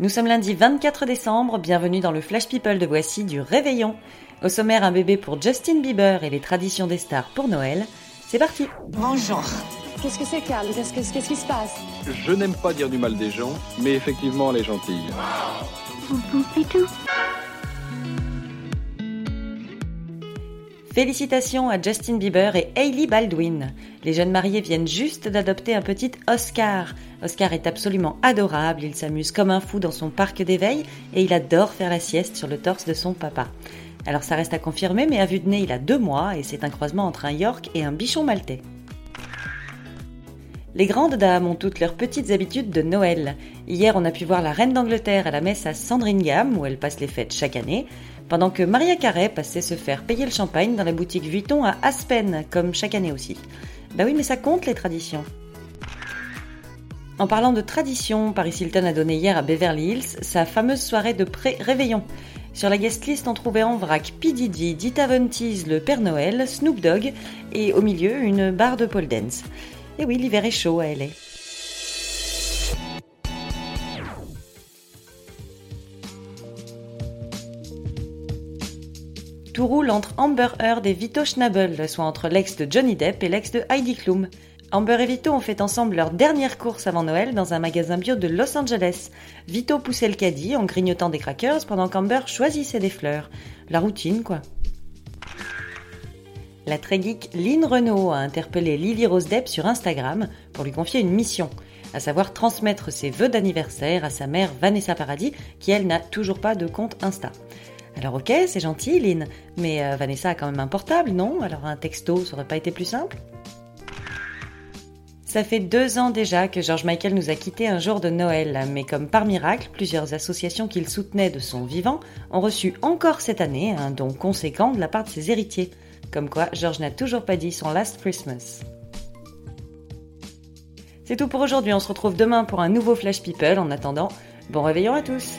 Nous sommes lundi 24 décembre, bienvenue dans le Flash People de Voici du Réveillon. Au sommaire, un bébé pour Justin Bieber et les traditions des stars pour Noël. C'est parti Bonjour. Qu'est-ce que c'est, Carl Qu'est-ce que- qu'est-ce qui se passe? Je n'aime pas dire du mal des gens, mais effectivement, elle est gentille. Félicitations à Justin Bieber et Hailey Baldwin. Les jeunes mariés viennent juste d'adopter un petit Oscar. Oscar est absolument adorable, il s'amuse comme un fou dans son parc d'éveil et il adore faire la sieste sur le torse de son papa. Alors ça reste à confirmer, mais à vue de nez, il a deux mois et c'est un croisement entre un York et un bichon maltais. Les grandes dames ont toutes leurs petites habitudes de Noël. Hier, on a pu voir la reine d'Angleterre à la messe à Sandringham, où elle passe les fêtes chaque année, pendant que Maria Carey passait se faire payer le champagne dans la boutique Vuitton à Aspen, comme chaque année aussi. Bah oui, mais ça compte les traditions. En parlant de tradition, Paris Hilton a donné hier à Beverly Hills sa fameuse soirée de pré-réveillon. Sur la guest list, on trouvait en vrac P. Diddy, Dita Von Teese, le Père Noël, Snoop Dogg et au milieu une barre de pole dance. Et oui, l'hiver est chaud à LA. Tout roule entre Amber Heard et Vito Schnabel, soit entre l'ex de Johnny Depp et l'ex de Heidi Klum. Amber et Vito ont fait ensemble leur dernière course avant Noël dans un magasin bio de Los Angeles. Vito poussait le caddie en grignotant des crackers pendant qu'Amber choisissait des fleurs. La routine, quoi. La très geek Lynn Renault a interpellé Lily Rose Depp sur Instagram pour lui confier une mission, à savoir transmettre ses vœux d'anniversaire à sa mère Vanessa Paradis, qui elle n'a toujours pas de compte Insta. Alors ok, c'est gentil Lynn, mais euh, Vanessa a quand même un portable, non? Alors un texto, ça aurait pas été plus simple? Ça fait deux ans déjà que George Michael nous a quittés un jour de Noël, mais comme par miracle, plusieurs associations qu'il soutenait de son vivant ont reçu encore cette année un don conséquent de la part de ses héritiers. Comme quoi, George n'a toujours pas dit son Last Christmas. C'est tout pour aujourd'hui, on se retrouve demain pour un nouveau Flash People. En attendant, bon réveillon à tous